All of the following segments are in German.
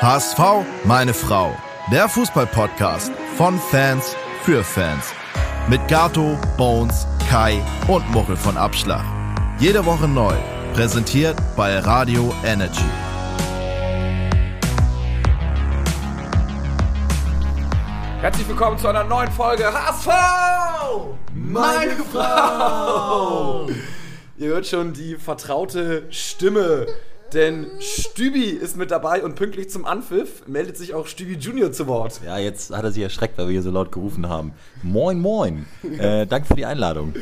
HSV, meine Frau. Der Fußballpodcast von Fans für Fans. Mit Gato, Bones, Kai und Muchel von Abschlag. Jede Woche neu. Präsentiert bei Radio Energy. Herzlich willkommen zu einer neuen Folge HSV! Meine Frau! Ihr hört schon die vertraute Stimme, denn Stübi ist mit dabei und pünktlich zum Anpfiff meldet sich auch Stübi Junior zu Wort. Ja, jetzt hat er sich erschreckt, weil wir hier so laut gerufen haben. Moin, moin. Äh, danke für die Einladung.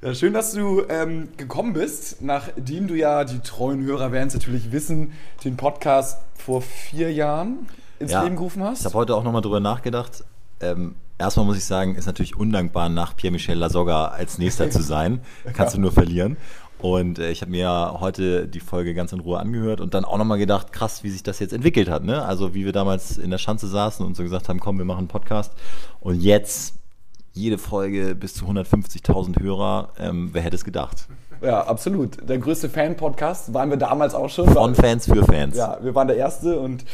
Ja, schön, dass du ähm, gekommen bist, nachdem du ja, die treuen Hörer werden es natürlich wissen, den Podcast vor vier Jahren ins Ja, Leben gerufen hast. Ich habe heute auch nochmal drüber nachgedacht. Ähm, erstmal muss ich sagen, ist natürlich undankbar, nach Pierre-Michel Lasogga als nächster zu sein. Kannst du nur verlieren. Und äh, ich habe mir heute die Folge ganz in Ruhe angehört und dann auch nochmal gedacht, krass, wie sich das jetzt entwickelt hat. Ne? Also wie wir damals in der Schanze saßen und so gesagt haben, komm, wir machen einen Podcast. Und jetzt jede Folge bis zu 150.000 Hörer. Ähm, wer hätte es gedacht? Ja, absolut. Der größte Fan-Podcast waren wir damals auch schon. Von Fans für Fans. Ja, wir waren der Erste und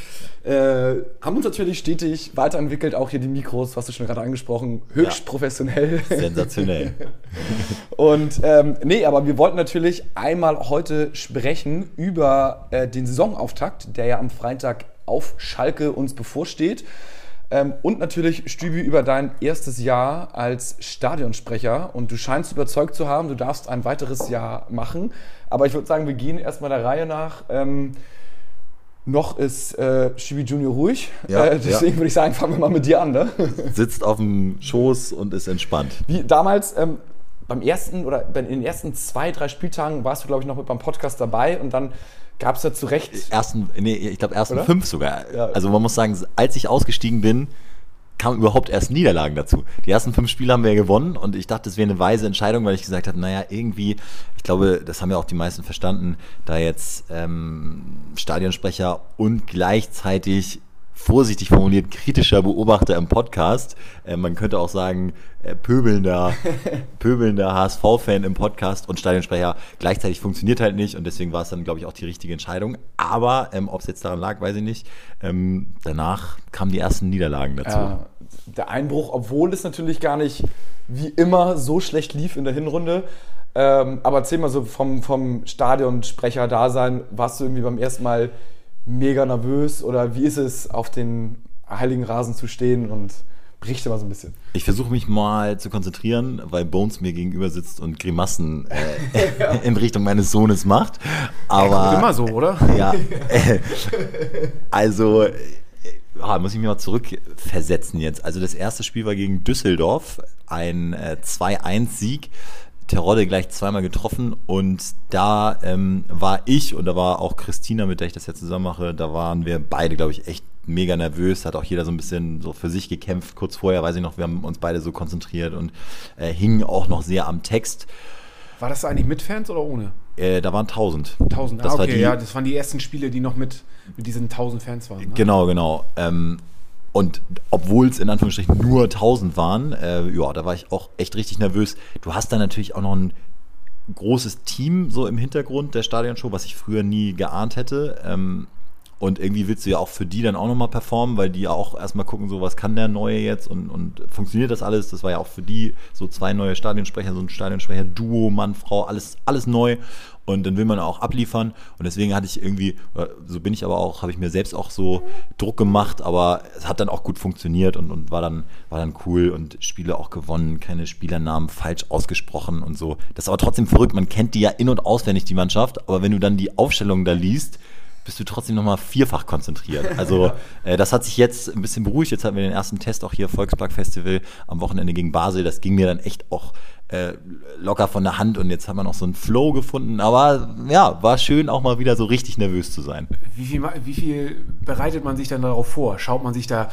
äh, haben uns natürlich stetig weiterentwickelt. Auch hier die Mikros, hast du schon gerade angesprochen, höchst Ja. professionell. Sensationell. Und ähm, nee, aber wir wollten natürlich einmal heute sprechen über äh, den Saisonauftakt, der ja am Freitag auf Schalke uns bevorsteht. Ähm, und natürlich, Stübi, über dein erstes Jahr als Stadionsprecher. Und du scheinst überzeugt zu haben, du darfst ein weiteres Jahr machen. Aber ich würde sagen, wir gehen erstmal der Reihe nach. Ähm, noch ist äh, Stübi Junior ruhig. Ja, äh, deswegen ja. würde ich sagen, fangen wir mal mit dir an. Ne? Sitzt auf dem Schoß und ist entspannt. Wie damals ähm, beim ersten oder bei- in den ersten zwei, drei Spieltagen warst du, glaube ich, noch mit beim Podcast dabei und dann gab es ja zu Recht. ersten, nee, ich glaube ersten Oder? fünf sogar. Ja. Also man muss sagen, als ich ausgestiegen bin, kamen überhaupt erst Niederlagen dazu. Die ersten fünf Spiele haben wir ja gewonnen und ich dachte, es wäre eine weise Entscheidung, weil ich gesagt habe, naja, irgendwie, ich glaube, das haben ja auch die meisten verstanden, da jetzt ähm, Stadionsprecher und gleichzeitig vorsichtig formuliert kritischer Beobachter im Podcast. Äh, man könnte auch sagen, äh, pöbelnder, pöbelnder HSV-Fan im Podcast und Stadionsprecher gleichzeitig funktioniert halt nicht und deswegen war es dann, glaube ich, auch die richtige Entscheidung. Aber ähm, ob es jetzt daran lag, weiß ich nicht. Ähm, danach kamen die ersten Niederlagen dazu. Ja, der Einbruch, obwohl es natürlich gar nicht wie immer so schlecht lief in der Hinrunde. Ähm, aber erzähl mal so vom, vom Stadionsprecher-Dasein, warst du irgendwie beim ersten Mal mega nervös oder wie ist es, auf den heiligen Rasen zu stehen und berichte mal so ein bisschen. Ich versuche mich mal zu konzentrieren, weil Bones mir gegenüber sitzt und Grimassen äh, in Richtung meines Sohnes macht. Aber Immer so, oder? Ja, äh, also äh, ah, muss ich mich mal zurückversetzen jetzt. Also das erste Spiel war gegen Düsseldorf, ein äh, 2-1-Sieg. Terodde gleich zweimal getroffen und da ähm, war ich und da war auch Christina, mit der ich das jetzt zusammen mache, da waren wir beide, glaube ich, echt mega nervös, hat auch jeder so ein bisschen so für sich gekämpft. Kurz vorher, weiß ich noch, wir haben uns beide so konzentriert und äh, hingen auch noch sehr am Text. War das eigentlich mit Fans oder ohne? Äh, da waren 1000. 1000, Das ah, war okay, die- ja, das waren die ersten Spiele, die noch mit, mit diesen 1000 Fans waren. Ne? Genau, genau. Ähm, und obwohl es in Anführungsstrichen nur 1000 waren, äh, ja, da war ich auch echt richtig nervös. Du hast da natürlich auch noch ein großes Team so im Hintergrund der Stadionshow, was ich früher nie geahnt hätte. Ähm, und irgendwie willst du ja auch für die dann auch nochmal performen, weil die ja auch erstmal gucken, so was kann der Neue jetzt und, und funktioniert das alles? Das war ja auch für die so zwei neue Stadionsprecher, so ein Stadionsprecher-Duo, Mann, Frau, alles, alles neu. Und dann will man auch abliefern. Und deswegen hatte ich irgendwie, so bin ich aber auch, habe ich mir selbst auch so Druck gemacht, aber es hat dann auch gut funktioniert und, und war, dann, war dann cool und Spiele auch gewonnen, keine Spielernamen falsch ausgesprochen und so. Das ist aber trotzdem verrückt. Man kennt die ja in- und auswendig, die Mannschaft, aber wenn du dann die Aufstellung da liest, bist du trotzdem nochmal vierfach konzentriert. Also äh, das hat sich jetzt ein bisschen beruhigt. Jetzt hatten wir den ersten Test auch hier Volkspark Festival am Wochenende gegen Basel. Das ging mir dann echt auch äh, locker von der Hand und jetzt haben wir noch so einen Flow gefunden. Aber ja, war schön auch mal wieder so richtig nervös zu sein. Wie, viel, wie viel bereitet man sich dann darauf vor? Schaut man sich da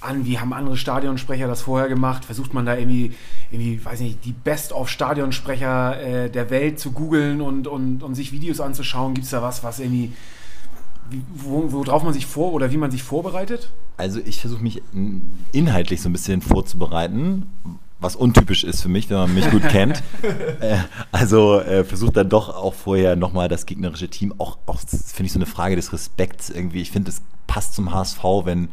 an, wie haben andere Stadionsprecher das vorher gemacht? Versucht man da irgendwie, irgendwie weiß nicht, die Best-of-Stadionsprecher äh, der Welt zu googeln und, und, und sich Videos anzuschauen? Gibt es da was, was irgendwie, wie- wo, worauf man sich vor oder wie man sich vorbereitet? Also ich versuche mich inhaltlich so ein bisschen vorzubereiten. was untypisch ist für mich, wenn man mich gut kennt. Äh, also äh, versucht dann doch auch vorher nochmal das gegnerische Team, auch, auch finde ich so eine Frage des Respekts irgendwie. Ich finde, es passt zum HSV, wenn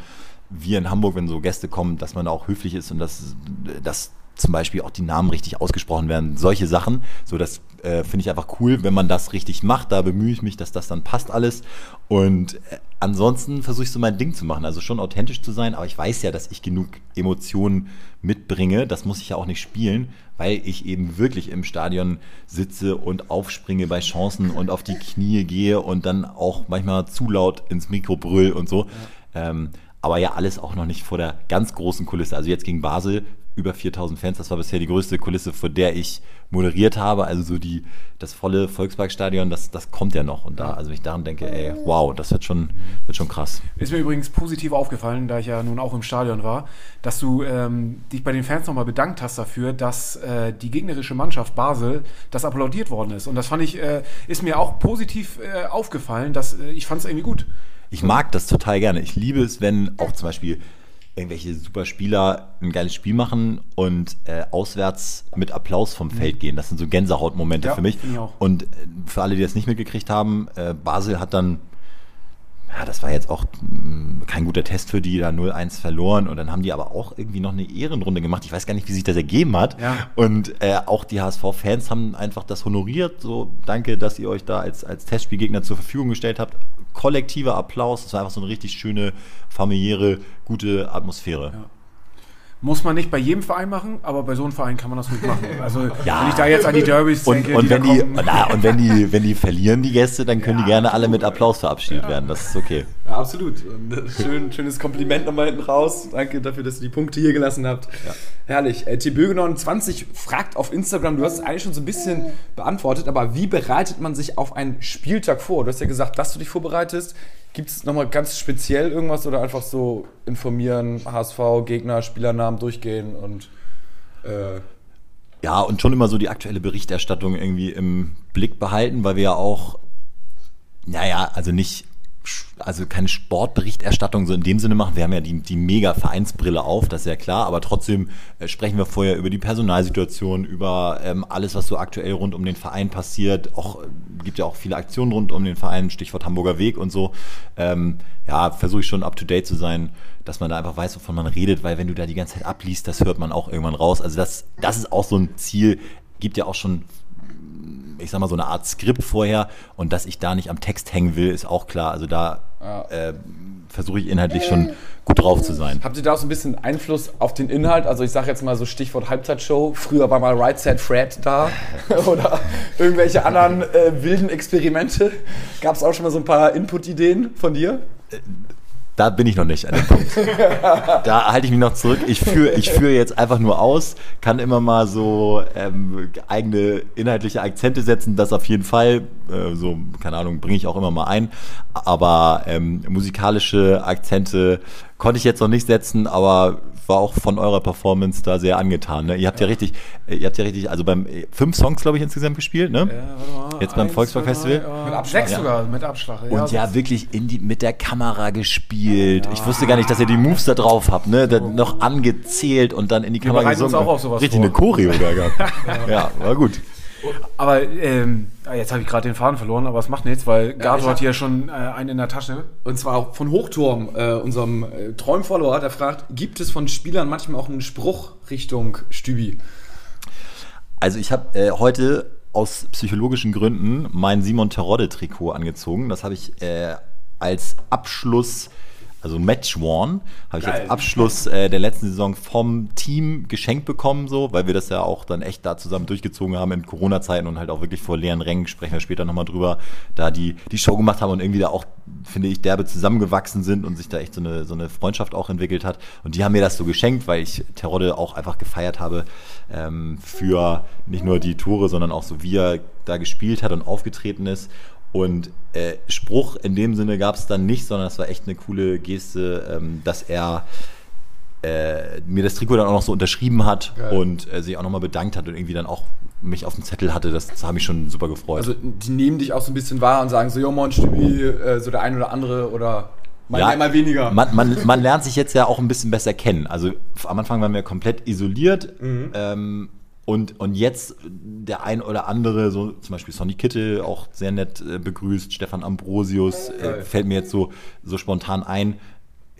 wir in Hamburg, wenn so Gäste kommen, dass man auch höflich ist und dass, dass zum Beispiel auch die Namen richtig ausgesprochen werden. Solche Sachen. So, das äh, finde ich einfach cool, wenn man das richtig macht. Da bemühe ich mich, dass das dann passt alles. Und äh, ansonsten versuche ich so mein Ding zu machen. Also schon authentisch zu sein, aber ich weiß ja, dass ich genug Emotionen mitbringe. Das muss ich ja auch nicht spielen, weil ich eben wirklich im Stadion sitze und aufspringe bei Chancen und auf die Knie gehe und dann auch manchmal zu laut ins Mikro brüll und so. Ja. Ähm, aber ja, alles auch noch nicht vor der ganz großen Kulisse. Also jetzt gegen Basel über 4000 Fans. Das war bisher die größte Kulisse, vor der ich moderiert habe. Also so die, das volle Volksparkstadion, das, das kommt ja noch. Und da, also wenn ich daran denke, ey, wow, das wird schon, wird schon krass. Ist mir übrigens positiv aufgefallen, da ich ja nun auch im Stadion war, dass du ähm, dich bei den Fans nochmal bedankt hast dafür, dass äh, die gegnerische Mannschaft Basel das applaudiert worden ist. Und das fand ich, äh, ist mir auch positiv äh, aufgefallen, dass äh, ich fand es irgendwie gut. Ich mag das total gerne. Ich liebe es, wenn auch zum Beispiel irgendwelche super Spieler ein geiles Spiel machen und äh, auswärts mit Applaus vom Feld mhm. gehen. Das sind so Gänsehautmomente ja, für mich. Und äh, für alle, die das nicht mitgekriegt haben, äh, Basel hat dann ja, das war jetzt auch mh, kein guter Test für die, da 0-1 verloren. Und dann haben die aber auch irgendwie noch eine Ehrenrunde gemacht. Ich weiß gar nicht, wie sich das ergeben hat. Ja. Und äh, auch die HSV-Fans haben einfach das honoriert. So, danke, dass ihr euch da als, als Testspielgegner zur Verfügung gestellt habt. Kollektiver Applaus. Das war einfach so eine richtig schöne, familiäre, gute Atmosphäre. Ja. Muss man nicht bei jedem Verein machen, aber bei so einem Verein kann man das gut machen. Also ja. wenn ich da jetzt an die Derbys und, denke, und die wenn die, na, und wenn die, wenn die verlieren, die Gäste, dann können ja, die gerne alle mit Applaus verabschiedet ja. werden. Das ist okay. Ja, absolut. Schön, schönes Kompliment nochmal hinten raus. Danke dafür, dass ihr die Punkte hier gelassen habt. Herrlich. Äh, TBögenon20 fragt auf Instagram, du hast es eigentlich schon so ein bisschen beantwortet, aber wie bereitet man sich auf einen Spieltag vor? Du hast ja gesagt, dass du dich vorbereitest. Gibt es nochmal ganz speziell irgendwas oder einfach so informieren, HSV, Gegner, Spielernamen durchgehen und. Äh ja, und schon immer so die aktuelle Berichterstattung irgendwie im Blick behalten, weil wir ja auch, naja, also nicht also keine Sportberichterstattung so in dem Sinne machen. Wir haben ja die, die mega Vereinsbrille auf, das ist ja klar, aber trotzdem äh, sprechen wir vorher über die Personalsituation, über ähm, alles, was so aktuell rund um den Verein passiert. Auch äh, gibt ja auch viele Aktionen rund um den Verein, Stichwort Hamburger Weg und so. Ähm, ja, versuche ich schon up to date zu sein, dass man da einfach weiß, wovon man redet, weil wenn du da die ganze Zeit abliest, das hört man auch irgendwann raus. Also das, das ist auch so ein Ziel, gibt ja auch schon ich sag mal, so eine Art Skript vorher und dass ich da nicht am Text hängen will, ist auch klar. Also da ja. äh, versuche ich inhaltlich schon gut drauf zu sein. Habt ihr da auch so ein bisschen Einfluss auf den Inhalt? Also ich sage jetzt mal so Stichwort Halbzeitshow. Früher war mal Right Set Fred da oder irgendwelche anderen äh, wilden Experimente. Gab es auch schon mal so ein paar Input-Ideen von dir? Da bin ich noch nicht an dem Punkt. da halte ich mich noch zurück. Ich führe ich führ jetzt einfach nur aus, kann immer mal so ähm, eigene inhaltliche Akzente setzen, das auf jeden Fall. Äh, so, keine Ahnung, bringe ich auch immer mal ein. Aber ähm, musikalische Akzente konnte ich jetzt noch nicht setzen, aber war auch von eurer Performance da sehr angetan. Ne? Ihr habt ja. ja richtig, ihr habt ja richtig, also beim fünf Songs, glaube ich, insgesamt gespielt, ne? Ja, warte mal. Jetzt beim Volkspark Festival. mit Abschlag. Sechs sogar, mit Abschlag. Ja, Und ja, wirklich in die, mit der Kamera gespielt. Ich wusste gar nicht, dass ihr die Moves da drauf habt, ne? Da noch angezählt und dann in die Kamera gesungen. Uns auch auf sowas richtig vor. eine Choreo da gehabt. ja, war gut. Aber ähm, ah, jetzt habe ich gerade den Faden verloren, aber es macht nichts, weil Gato ja, hat hier schon äh, einen in der Tasche. Und zwar von Hochturm, äh, unserem äh, Träumfollower, der fragt, gibt es von Spielern manchmal auch einen Spruch Richtung Stübi? Also ich habe äh, heute aus psychologischen Gründen mein Simon Terodde-Trikot angezogen. Das habe ich äh, als Abschluss also Match One, habe ich als Abschluss äh, der letzten Saison vom Team geschenkt bekommen, so, weil wir das ja auch dann echt da zusammen durchgezogen haben in Corona-Zeiten und halt auch wirklich vor leeren Rängen, sprechen wir später nochmal drüber, da die, die Show gemacht haben und irgendwie da auch, finde ich, derbe zusammengewachsen sind und sich da echt so eine, so eine Freundschaft auch entwickelt hat. Und die haben mir das so geschenkt, weil ich Terodde auch einfach gefeiert habe ähm, für nicht nur die Tore, sondern auch so, wie er da gespielt hat und aufgetreten ist. Und äh, Spruch in dem Sinne gab es dann nicht, sondern es war echt eine coole Geste, ähm, dass er äh, mir das Trikot dann auch noch so unterschrieben hat Geil. und äh, sich auch nochmal bedankt hat und irgendwie dann auch mich auf dem Zettel hatte. Das, das hat mich schon super gefreut. Also die nehmen dich auch so ein bisschen wahr und sagen so, jo moin Stübi, äh, so der ein oder andere oder Mal mehr, mal weniger. Man, man, man lernt sich jetzt ja auch ein bisschen besser kennen. Also am Anfang waren wir komplett isoliert. Ähm, und, und jetzt der ein oder andere, so zum Beispiel Sonny Kittel, auch sehr nett äh, begrüßt, Stefan Ambrosius, äh, fällt mir jetzt so, so spontan ein.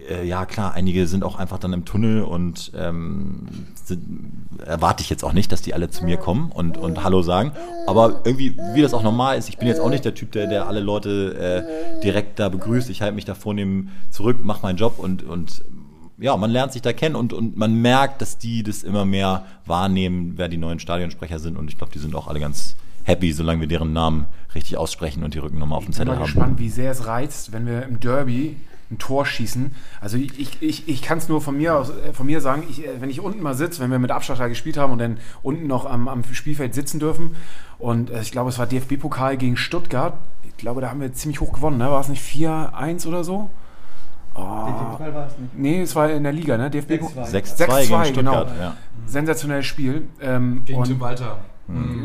Äh, ja, klar, einige sind auch einfach dann im Tunnel und ähm, sind, erwarte ich jetzt auch nicht, dass die alle zu mir kommen und, und Hallo sagen. Aber irgendwie, wie das auch normal ist, ich bin jetzt auch nicht der Typ, der, der alle Leute äh, direkt da begrüßt. Ich halte mich da vornehm zurück, mache meinen Job und, und ja, man lernt sich da kennen und, und man merkt, dass die das immer mehr wahrnehmen, wer die neuen Stadionsprecher sind. Und ich glaube, die sind auch alle ganz happy, solange wir deren Namen richtig aussprechen und die Rückennummer auf dem Ich bin Zettel mal haben. gespannt, wie sehr es reizt, wenn wir im Derby ein Tor schießen. Also ich, ich, ich, ich kann es nur von mir aus, äh, von mir sagen, ich, äh, wenn ich unten mal sitze, wenn wir mit Abschlachter gespielt haben und dann unten noch am, am Spielfeld sitzen dürfen und äh, ich glaube, es war DFB-Pokal gegen Stuttgart. Ich glaube, da haben wir ziemlich hoch gewonnen, ne? War es nicht 4-1 oder so? DFB-Pokal war es nicht. Nee, es war in der Liga, ne? DFB-Pokal. 6-2 6-2, gegen genau. Stuttgart. Ja. Sensationelles Spiel. Ähm, Gegen und- Tim Walter.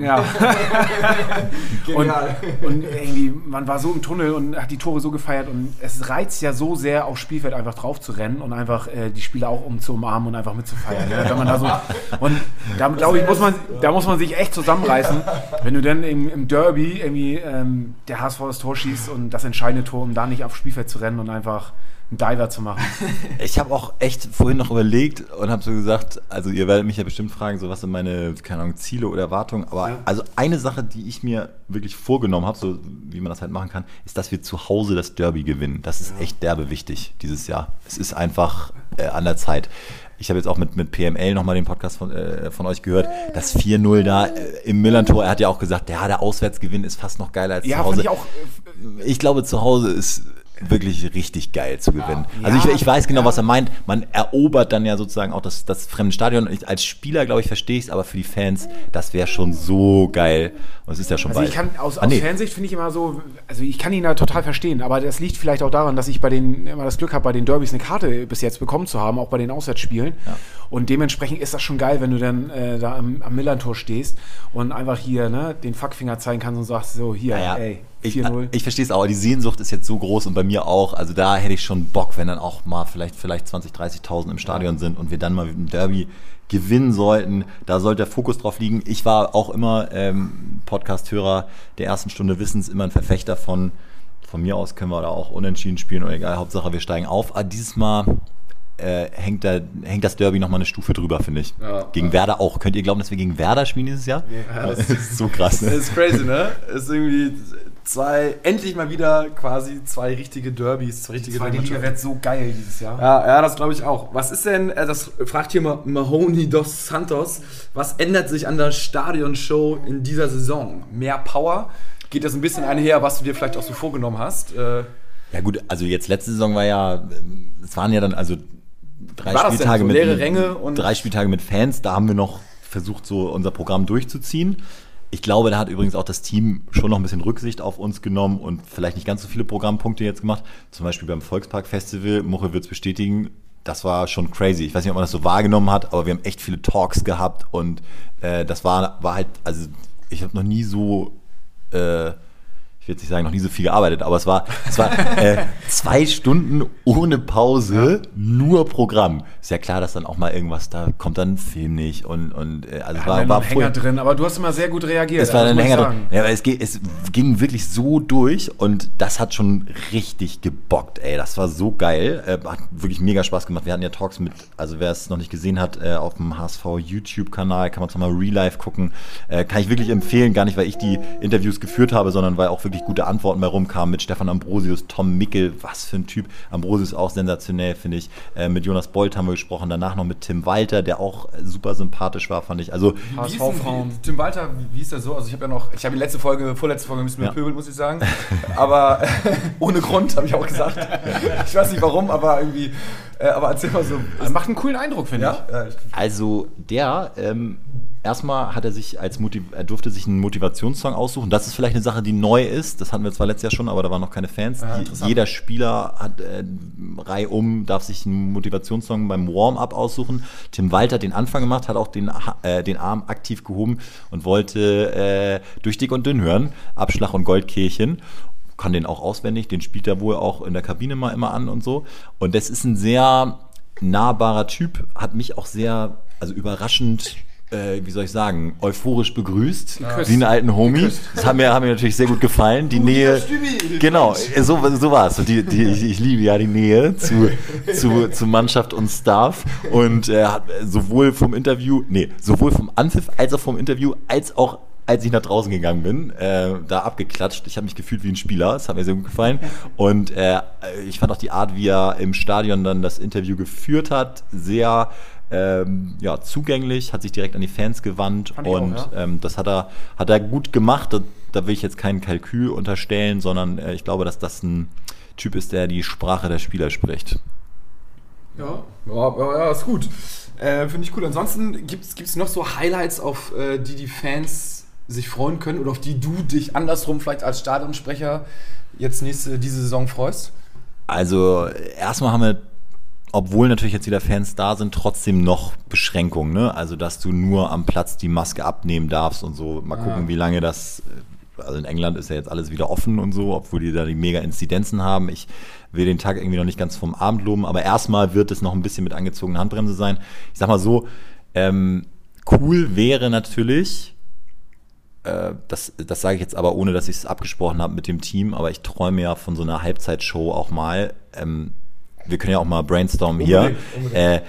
ja. und, Genial. und irgendwie, man war so im Tunnel und hat die Tore so gefeiert und es reizt ja so sehr, aufs Spielfeld einfach drauf zu rennen und einfach äh, die Spieler auch um zu umarmen und einfach mitzufeiern. Ja? Wenn man da so, und da glaube ich, muss man, da muss man sich echt zusammenreißen, wenn du dann im, im Derby irgendwie ähm, der HSV das Tor schießt und das entscheidende Tor, um da nicht aufs Spielfeld zu rennen und einfach einen Diver zu machen. Ich habe auch echt vorhin noch überlegt und habe so gesagt, also ihr werdet mich ja bestimmt fragen, so was sind meine, keine Ahnung, Ziele oder Erwartungen, aber Ja. also eine Sache, die ich mir wirklich vorgenommen habe, so wie man das halt machen kann, ist, dass wir zu Hause das Derby gewinnen. Das ist echt derbe wichtig dieses Jahr. Es ist einfach äh, an der Zeit. Ich habe jetzt auch mit, mit PML nochmal den Podcast von, äh, von euch gehört. Das 4-0 da äh, im Millantor, er hat ja auch gesagt, ja, der Auswärtsgewinn ist fast noch geiler als Ja, zu Hause. ich auch. äh, Ich glaube, zu Hause ist wirklich richtig geil zu gewinnen. Ja. Also ich, Ja. ich weiß genau, was er meint. Man erobert dann ja sozusagen auch das, das fremde Stadion. Ich, als Spieler, glaube ich, verstehe ich es, aber für die Fans, das wäre schon so geil. Und es ist ja schon Also bald. ich kann aus, Ah, aus nee. Fansicht finde ich immer so, also ich kann ihn da total verstehen, aber das liegt vielleicht auch daran, dass ich bei den immer das Glück habe, bei den Derbys eine Karte bis jetzt bekommen zu haben, auch bei den Auswärtsspielen. Und dementsprechend ist das schon geil, wenn du dann äh, da am, am Millantor stehst und einfach hier ne, den Fuckfinger zeigen kannst und sagst so hier, Ja, ja. ey, Ich, 4-0. ich verstehe es auch, die Sehnsucht ist jetzt so groß und bei mir auch. Also da hätte ich schon Bock, wenn dann auch mal vielleicht, vielleicht 20, 30.000 im Stadion sind und wir dann mal ein Derby gewinnen sollten. Da sollte der Fokus drauf liegen. Ich war auch immer ähm, Podcast-Hörer der ersten Stunde Wissens, immer ein Verfechter von, von mir aus können wir da auch unentschieden spielen oder egal, Hauptsache wir steigen auf. Aber dieses Mal äh, hängt, da, hängt das Derby nochmal eine Stufe drüber, finde ich. Ja. gegen Werder auch. Könnt ihr glauben, dass wir gegen Werder spielen dieses Jahr? Ja, das das ist so krass. Das Ne? ist crazy, ne? Ist irgendwie zwei, endlich mal wieder quasi zwei richtige Derbys, zwei richtige Zweite Liga Mannschaften. wird so geil dieses Jahr. Ja, ja, das glaube ich auch. Was ist denn, äh, das fragt hier mal Mahoney dos Santos, was ändert sich an der Stadionshow in dieser Saison? Mehr Power? Geht das ein bisschen einher, was du dir vielleicht auch so vorgenommen hast? Äh, Ja gut, also jetzt letzte Saison war ja, ähm, es waren ja dann also drei Spieltage so? mit Leere Ränge und- drei Spieltage mit Fans. Da haben wir noch versucht, so unser Programm durchzuziehen. Ich glaube, da hat übrigens auch das Team schon noch ein bisschen Rücksicht auf uns genommen und vielleicht nicht ganz so viele Programmpunkte jetzt gemacht. Zum Beispiel beim Volkspark Festival, Muche wird es bestätigen, das war schon crazy. Ich weiß nicht, ob man das so wahrgenommen hat, aber wir haben echt viele Talks gehabt und äh, das war, war halt, also ich habe noch nie so äh, ich will jetzt nicht sagen, noch nie so viel gearbeitet, aber es war, es war äh, zwei Stunden ohne Pause, nur Programm. Ist ja klar, dass dann auch mal irgendwas, da kommt dann ein Film nicht und, und äh, also es War, war, einen Hänger drin, aber du hast immer sehr gut reagiert. es war das ein Hänger drin. Ja, aber es, es ging wirklich so durch und das hat schon richtig gebockt, ey. Das war so geil. Äh, hat wirklich mega Spaß gemacht. Wir hatten ja Talks mit, also wer es noch nicht gesehen hat, äh, auf dem HSV YouTube-Kanal, kann man es nochmal Real Life gucken. Äh, kann ich wirklich empfehlen, gar nicht, weil ich die Interviews geführt habe, sondern weil auch wirklich gute Antworten bei rumkamen mit Stefan Ambrosius, Tom Mickel, was für ein Typ. Ambrosius auch sensationell, finde ich. Äh, mit Jonas Bolt haben wir gesprochen, danach noch mit Tim Walter, der auch äh, super sympathisch war, fand ich. Also Wie ist denn, HSV-Frauen. wie, Tim Walter, wie, ist das so? Also ich habe ja noch, ich habe die letzte Folge, vorletzte Folge ein bisschen Ja. bepöbelt, muss ich sagen. Aber ohne Grund, habe ich auch gesagt. Ich weiß nicht warum, aber irgendwie, äh, aber erzähl mal so. Das macht einen coolen Eindruck, finde ja ich, Also der, ähm, erstmal hat er sich als Motiv er durfte sich einen Motivationssong aussuchen. Das ist vielleicht eine Sache, die neu ist. Das hatten wir zwar letztes Jahr schon, aber da waren noch keine Fans. Ah, jeder Spieler hat äh, reihum, darf sich einen Motivationssong beim Warm-up aussuchen. Tim Walter hat den Anfang gemacht, hat auch den, äh, den Arm aktiv gehoben und wollte äh, durch dick und dünn hören. Abschlag und Goldkehlchen. kann den auch auswendig, den spielt er wohl auch in der Kabine mal immer an und so. Und das ist ein sehr nahbarer Typ, hat mich auch sehr, also überraschend äh, wie soll ich sagen, euphorisch begrüßt, Geküsst. wie einen alten Homie. Das hat mir, hat mir natürlich sehr gut gefallen. Die Nähe, genau, so, so war es. Die, die, ich, ich liebe ja die Nähe zu, zu, zu Mannschaft und Staff. Und äh, hat sowohl vom Interview, nee, sowohl vom Anpfiff als auch vom Interview, als auch als ich nach draußen gegangen bin, äh, da abgeklatscht. Ich habe mich gefühlt wie ein Spieler. Das hat mir sehr gut gefallen. Und äh, ich fand auch die Art, wie er im Stadion dann das Interview geführt hat, sehr ähm, ja, zugänglich, hat sich direkt an die Fans gewandt Fand ich auch, und ja. ähm, das hat er, hat er gut gemacht. Da, da will ich jetzt kein Kalkül unterstellen, sondern äh, ich glaube, dass das ein Typ ist, der die Sprache der Spieler spricht. Ja, ja, ja, ist gut. Äh, Finde ich gut. Ansonsten gibt es noch so Highlights, auf äh, die die Fans sich freuen können oder auf die du dich andersrum vielleicht als Stadionsprecher jetzt nächste, diese Saison freust? Also erstmal haben wir, obwohl natürlich jetzt wieder Fans da sind, trotzdem noch Beschränkungen. Ne? Also dass du nur am Platz die Maske abnehmen darfst und so. Mal gucken, wie lange das. äh, Also in England ist ja jetzt alles wieder offen und so, obwohl die da die mega Inzidenzen haben. Ich will den Tag irgendwie noch nicht ganz vom Abend loben, aber erstmal wird es noch ein bisschen mit angezogener Handbremse sein. Ich sag mal so, ähm, cool wäre natürlich, äh, das, das sage ich jetzt aber ohne, dass ich es abgesprochen habe mit dem Team, aber ich träume ja von so einer Halbzeitshow auch mal. Ähm, wir können ja auch mal brainstormen hier. Unbedingt. Äh,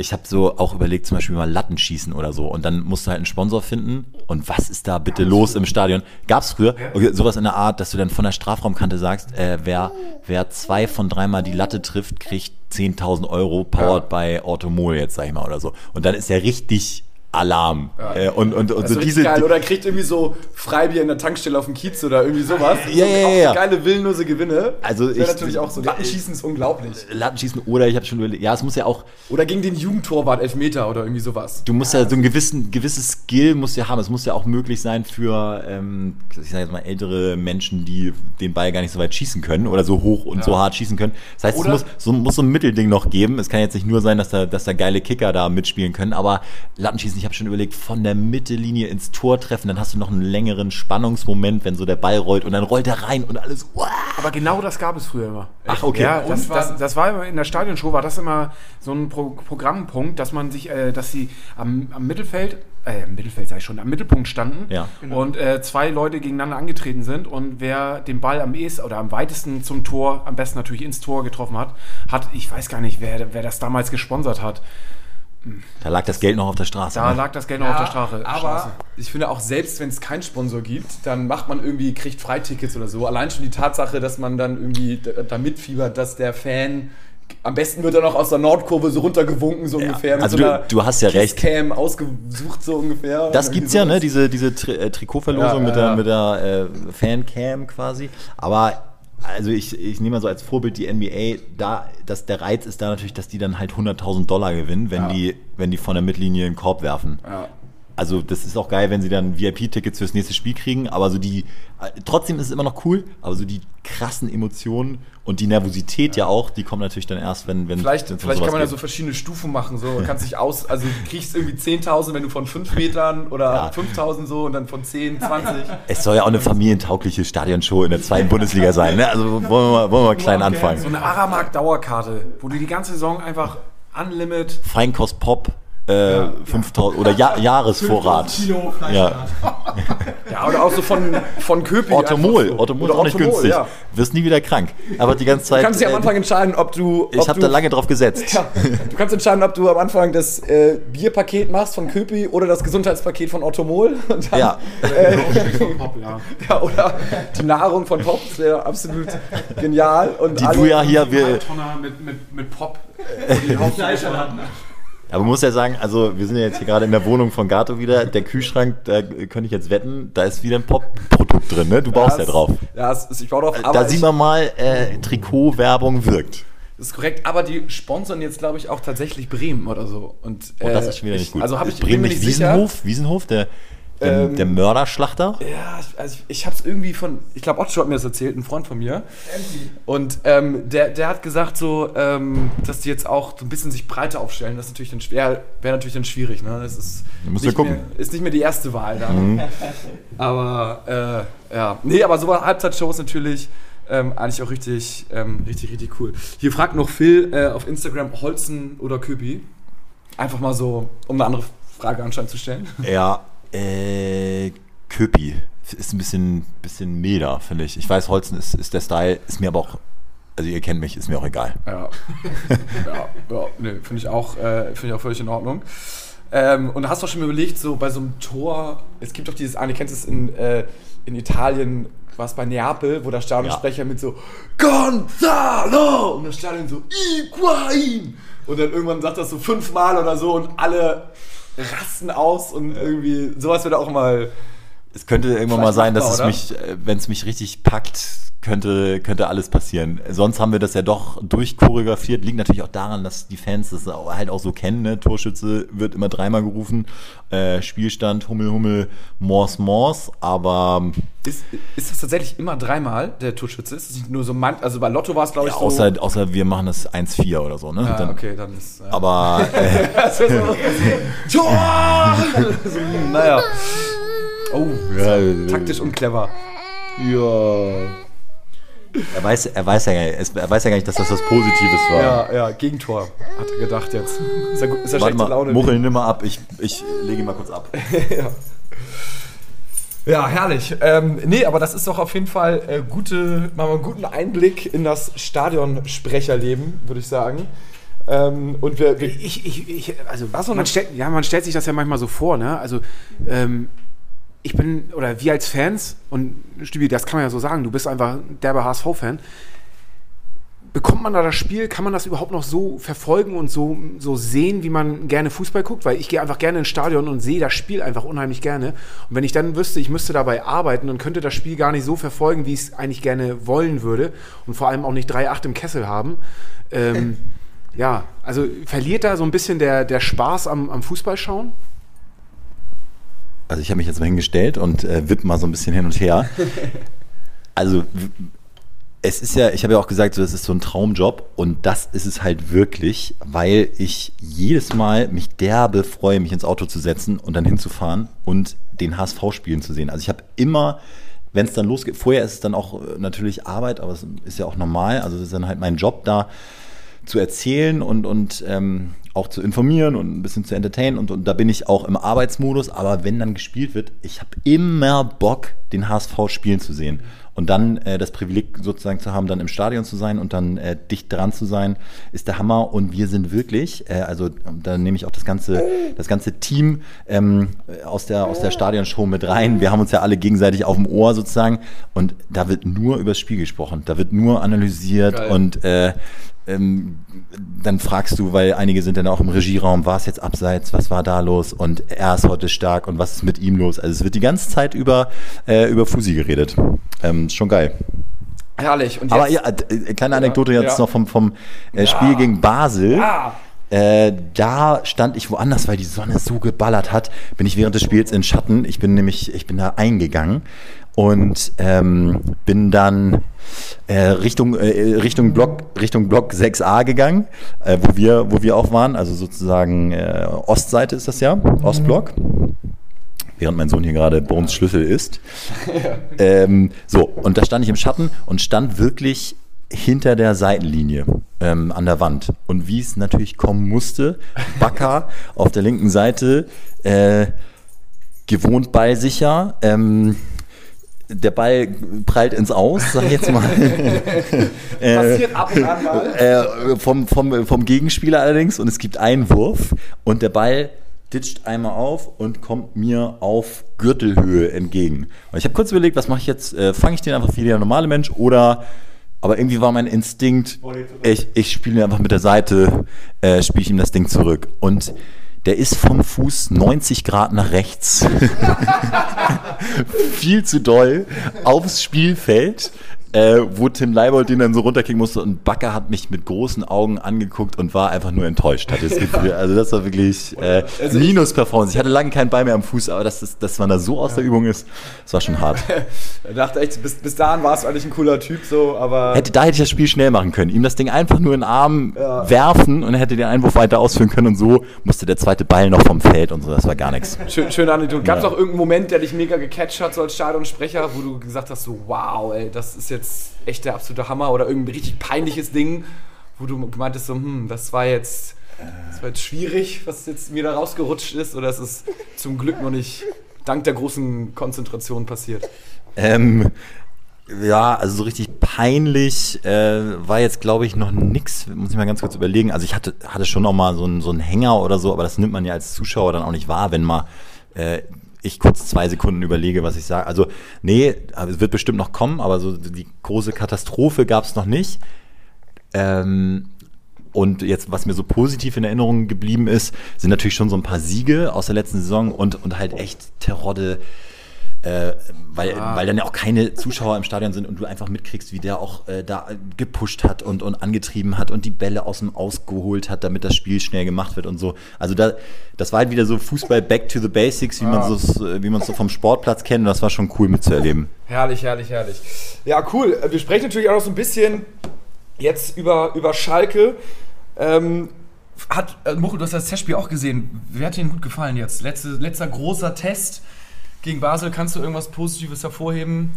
ich habe so auch überlegt, zum Beispiel mal Latten schießen oder so. Und dann musst du halt einen Sponsor finden. Und was ist da bitte los im Stadion? Gab's früher okay, sowas in der Art, dass du dann von der Strafraumkante sagst, äh, wer, wer zwei von dreimal die Latte trifft, kriegt 10.000 Euro, powered by Automol jetzt, sag ich mal, oder so. Und dann ist ja richtig Alarm. Äh, und und, und Also so diese, geil. Oder kriegt irgendwie so Freibier in der Tankstelle auf dem Kiez oder irgendwie sowas. Ja, ja, ja, ja. geile willenlose Gewinne. Also Das ich- natürlich auch so. Lattenschießen ist unglaublich. Lattenschießen oder ich habe schon überlegt, ja, es muss ja auch, Oder gegen den Jugendtorwart Elfmeter oder irgendwie sowas. du musst ja so ein gewissen, gewisses Skill musst ja haben. Es muss ja auch möglich sein für, ähm, ich sage jetzt mal, ältere Menschen, die den Ball gar nicht so weit schießen können oder so hoch und so hart schießen können. Das heißt, Oder- es muss so, muss so ein Mittelding noch geben. Es kann jetzt nicht nur sein, dass da, dass da geile Kicker da mitspielen können, aber Lattenschießen, ich habe schon überlegt, von der Mittellinie ins Tor treffen, dann hast du noch einen längeren Spannungsmoment, wenn so der Ball rollt und dann rollt er rein und alles, wow. Aber genau das gab es früher immer. Ach, okay. Ja, das, Und das, das war immer in der Stadionshow, war das immer so ein Pro Programmpunkt, dass man sich, äh, dass sie am, am Mittelfeld, äh, im Mittelfeld sei ich schon, am Mittelpunkt standen Ja. und äh, zwei Leute gegeneinander angetreten sind und wer den Ball am ehesten oder am weitesten zum Tor, am besten natürlich ins Tor getroffen hat, hat, ich weiß gar nicht, wer, wer das damals gesponsert hat. Da lag das Geld noch auf der Straße. Da ne? lag das Geld noch auf der Straße. Aber Straße. ich finde auch, selbst wenn es keinen Sponsor gibt, dann macht man irgendwie, kriegt Freitickets oder so. Allein schon die Tatsache, dass man dann irgendwie da, mitfiebert, dass der Fan. Am besten wird er noch aus der Nordkurve so runtergewunken, so ungefähr. Mit also so du- einer du hast ja recht. Cam ausgesucht, so ungefähr. Das gibt's ja, ne? Diese, diese Tri äh, Trikotverlosung Ja, mit ja, der, ja. mit der äh, Fancam quasi. Aber also ich, ich nehme mal so als Vorbild die NBA, da, dass der Reiz ist da natürlich, dass die dann halt 100.000 Dollar gewinnen, wenn, Ja. die, wenn die von der Mittellinie einen Korb werfen. Ja. Also das ist auch geil, wenn sie dann VIP-Tickets fürs nächste Spiel kriegen, aber so die, äh, trotzdem ist es immer noch cool, aber so die krassen Emotionen und die Nervosität ja, auch, die kommen natürlich dann erst, wenn, wenn Vielleicht, wenn's vielleicht sowas kann man ja so verschiedene Stufen machen. So, du kannst dich aus, also du kriegst irgendwie 10.000, wenn du von 5 Metern oder Ja. 5.000 so und dann von 10, 20. Es soll ja auch eine familientaugliche Stadionshow in der zweiten Bundesliga sein, ne? Also wollen wir mal, wollen wir mal klein anfangen. So eine Aramark-Dauerkarte, wo du die ganze Saison einfach unlimit Feinkost Pop, äh, 5000 oder ja, Jahresvorrat. Ja. Ja, oder auch so von, von Köping. Orthomol, so. Orthomol ist Oder auch nicht Orthomol, günstig. Ja. Wirst nie wieder krank. Aber die ganze Zeit. Du kannst dich am äh, Anfang entscheiden, ob du. ich ob habe du, da lange drauf gesetzt. Ja, du kannst entscheiden, ob du am Anfang das äh, Bierpaket machst von Köpi oder das Gesundheitspaket von Orthomol. Dann, Ja. Pop, ja. ja, oder die Nahrung von Pop, das wäre absolut genial. Und Die alle- du ja hier. Wir, Tonner mit, mit, mit Pop. äh, die Hauptfleisch hatten. Aber man muss ja sagen, also wir sind ja jetzt hier gerade in der Wohnung von Gato wieder. Der Kühlschrank, da könnte ich jetzt wetten, da ist wieder ein Pop-Produkt drin, ne? Du baust ja Das- drauf. Ja, es ist, ich baue drauf. Aber Da sieht man mal, äh, Trikotwerbung wirkt. Das ist korrekt, aber die sponsern jetzt, glaube ich, auch tatsächlich Bremen oder so. Und, Und das äh, ist schon wieder ich, nicht gut. Also habe ich Bremen nicht nicht sicher. Wiesenhof? Wiesenhof, der, Der, Ähm, der Mörderschlachter? Ja, also ich habe es irgendwie von, ich glaube Otto hat mir das erzählt, ein Freund von mir. Und ähm, der, der hat gesagt so, ähm, dass die jetzt auch so ein bisschen sich breiter aufstellen. Das ist natürlich dann schwer, wäre natürlich dann schwierig. Ne? Das ist Da nicht, gucken. mehr, ist nicht mehr die erste Wahl da. Aber äh, ja, nee, aber so Halbzeitshows natürlich ähm, eigentlich auch richtig, ähm, richtig, richtig cool. Hier fragt noch Phil äh, auf Instagram Holzen oder Köpi. Einfach mal so, um eine andere Frage anscheinend zu stellen. Ja, äh, Köpi. Ist ein bisschen, bisschen milder, finde ich. Ich weiß, Holzen ist, ist der Style, ist mir aber auch, also ihr kennt mich, ist mir auch egal. Ja, ja, ja nee, finde ich, auch, äh, find ich auch völlig in Ordnung. Ähm, und hast du auch schon mal überlegt, so bei so einem Tor, es gibt doch dieses eine, kennst du es in, äh, in Italien, war es bei Neapel, wo der Stadionsprecher mit so Gonzalo und das Stadion so Iguain und dann irgendwann sagt das so fünfmal oder so und alle rasten aus und irgendwie sowas wird auch mal Es könnte irgendwann mal sein, dass es mich, wenn es mich richtig packt, könnte, könnte alles passieren. Sonst haben wir das ja doch durchchoreografiert. Liegt natürlich auch daran, dass die Fans das halt auch so kennen. Ne? Torschütze wird immer dreimal gerufen. Äh, Spielstand, Hummel, Hummel, Mors, Mors. Aber ist, ist das tatsächlich immer dreimal der Torschütze? Ist das nicht nur so man, also bei Lotto war es glaube ich ja, so. außer, außer wir machen das 1-4 oder so. Ne? ja, Dann, okay, dann ist. Ja. Aber äh, Tor! so, naja. Oh, taktisch und clever. er, weiß, er, weiß ja, gar nicht- es- er weiß ja gar nicht, dass das was Positives war. Ja, ja, Gegentor, hat er gedacht jetzt. Ist er, gut- ist er Warte mal, Laune? Muchel, nimm mal ab. Ich, ich lege ihn mal kurz ab. Ja, herrlich. Ähm, nee, aber das ist doch auf jeden Fall äh, gute, wir einen guten Einblick in das Stadionsprecherleben, würde ich sagen. Ähm, und wir, wir Ich, ich, ich, also so, man, stellt, ja, man stellt sich das ja manchmal so vor, ne? Also ähm, ich bin, oder wir als Fans, und Stübi, das kann man ja so sagen, du bist einfach ein derber HSV-Fan. Bekommt man da das Spiel, kann man das überhaupt noch so verfolgen und so, so sehen, wie man gerne Fußball guckt? Weil ich gehe einfach gerne ins Stadion und sehe das Spiel einfach unheimlich gerne. Und wenn ich dann wüsste, ich müsste dabei arbeiten und könnte das Spiel gar nicht so verfolgen, wie ich es eigentlich gerne wollen würde und vor allem auch nicht 3-8 im Kessel haben, ähm, ja, also verliert da so ein bisschen der, der Spaß am, am Fußballschauen? Also ich habe mich jetzt mal hingestellt und äh, wipp mal so ein bisschen hin und her. Also es ist ja, ich habe ja auch gesagt, so, das ist so ein Traumjob und das ist es halt wirklich, weil ich jedes Mal mich derbe freue, mich ins Auto zu setzen und dann hinzufahren und den HSV spielen zu sehen. Also ich habe immer, wenn es dann losgeht, vorher ist es dann auch äh, natürlich Arbeit, aber es ist ja auch normal, also das ist dann halt mein Job da zu erzählen und, und ähm, auch zu informieren und ein bisschen zu entertainen und, und da bin ich auch im Arbeitsmodus, aber wenn dann gespielt wird, ich habe immer Bock, den HSV spielen zu sehen. Und dann äh, das Privileg sozusagen zu haben, dann im Stadion zu sein und dann äh, dicht dran zu sein, ist der Hammer. Und wir sind wirklich, äh, also da nehme ich auch das ganze, das ganze Team ähm, aus, der, aus der Stadionshow mit rein. Wir haben uns ja alle gegenseitig auf dem Ohr sozusagen. Und da wird nur über das Spiel gesprochen. Da wird nur analysiert Geil. und äh, ähm, dann fragst du, weil einige sind dann auch im Regieraum, war es jetzt abseits, was war da los und er ist heute stark und was ist mit ihm los? Also es wird die ganze Zeit über, äh, über Fusi geredet. Ähm, schon geil. herrlich. Und Aber ja, äh, kleine Anekdote Ja, jetzt ja. noch vom, vom äh, Spiel gegen Basel. Äh, da stand ich woanders, weil die Sonne so geballert hat. Bin ich während des Spiels in Schatten. Ich bin nämlich, ich bin da eingegangen und ähm, bin dann äh, Richtung äh, Richtung Block Richtung Block 6a gegangen, äh, wo wir wo wir auch waren. Also sozusagen äh, Ostseite ist das ja, Ostblock. Während mein Sohn hier gerade bei uns Schlüssel isst. Ähm, so, und da stand ich im Schatten und stand wirklich hinter der Seitenlinie ähm, an der Wand. Und wie es natürlich kommen musste, Bakker auf der linken Seite, äh, gewohnt ballsicher, ähm, der Ball prallt ins Aus, sag ich jetzt mal. Äh, passiert ab und an mal. äh, vom, vom, vom Gegenspieler allerdings und es gibt einen Wurf und der Ball ditcht einmal auf und kommt mir auf Gürtelhöhe entgegen. Und ich habe kurz überlegt, was mache ich jetzt? Äh, Fange ich den einfach wie der normale Mensch oder aber irgendwie war mein Instinkt, ich, ich spiele einfach mit der Seite, äh, spiele ich ihm das Ding zurück. Und der ist vom Fuß 90 Grad nach rechts. Viel zu doll aufs Spielfeld. Äh, wo Tim Leibold den dann so runterkicken musste und Bakker hat mich mit großen Augen angeguckt und war einfach nur enttäuscht, hatte das Gefühl. Also das war wirklich äh, Also Minus-Performance. Ich hatte lange keinen Ball mehr am Fuß, aber dass, das, dass man da so aus der Übung ist, das war schon hart. Er dachte echt, bis, bis dahin war es eigentlich ein cooler Typ, so, aber. Hätte, da hätte ich das Spiel schnell machen können. Ihm das Ding einfach nur in den Arm werfen und er hätte den Einwurf weiter ausführen können und so musste der zweite Ball noch vom Feld und so. Das war gar nichts. Schön, schöne Anekdote. Gab es Ja. auch irgendeinen Moment, der dich mega gecatcht hat, so als Stadionsprecher, wo du gesagt hast, so wow, ey, das ist jetzt echt der absolute Hammer oder irgendein richtig peinliches Ding, wo du gemeint hast, so, hm, das war jetzt, das war jetzt schwierig, was jetzt mir da rausgerutscht ist oder es ist zum Glück noch nicht dank der großen Konzentration passiert. Ähm, ja, also so richtig peinlich äh, war jetzt, glaube ich, noch nix. Muss ich mal ganz kurz überlegen. Also ich hatte, hatte schon noch mal so einen, so einen Hänger oder so, aber das nimmt man ja als Zuschauer dann auch nicht wahr, wenn mal äh, ich kurz zwei Sekunden überlege, was ich sage. Also nee, es wird bestimmt noch kommen, aber so die große Katastrophe gab es noch nicht. Ähm, und jetzt, was mir so positiv in Erinnerung geblieben ist, sind natürlich schon so ein paar Siege aus der letzten Saison und, und halt echt Terodde, äh, weil, weil dann ja auch keine Zuschauer im Stadion sind und du einfach mitkriegst, wie der auch äh, da gepusht hat und, und angetrieben hat und die Bälle aus dem Ausgeholt hat, damit das Spiel schnell gemacht wird und so. Also da, das war halt wieder so Fußball back to the basics, wie man so, wie man es so vom Sportplatz kennt und das war schon cool mitzuerleben. Herrlich, herrlich, herrlich. Ja, cool. Wir sprechen natürlich auch noch so ein bisschen jetzt über, über Schalke. Ähm, hat, äh, Muchel, du hast das Testspiel auch gesehen. Wer hat dir denn gut gefallen jetzt? Letzte, letzter großer Test gegen Basel. Kannst du irgendwas Positives hervorheben?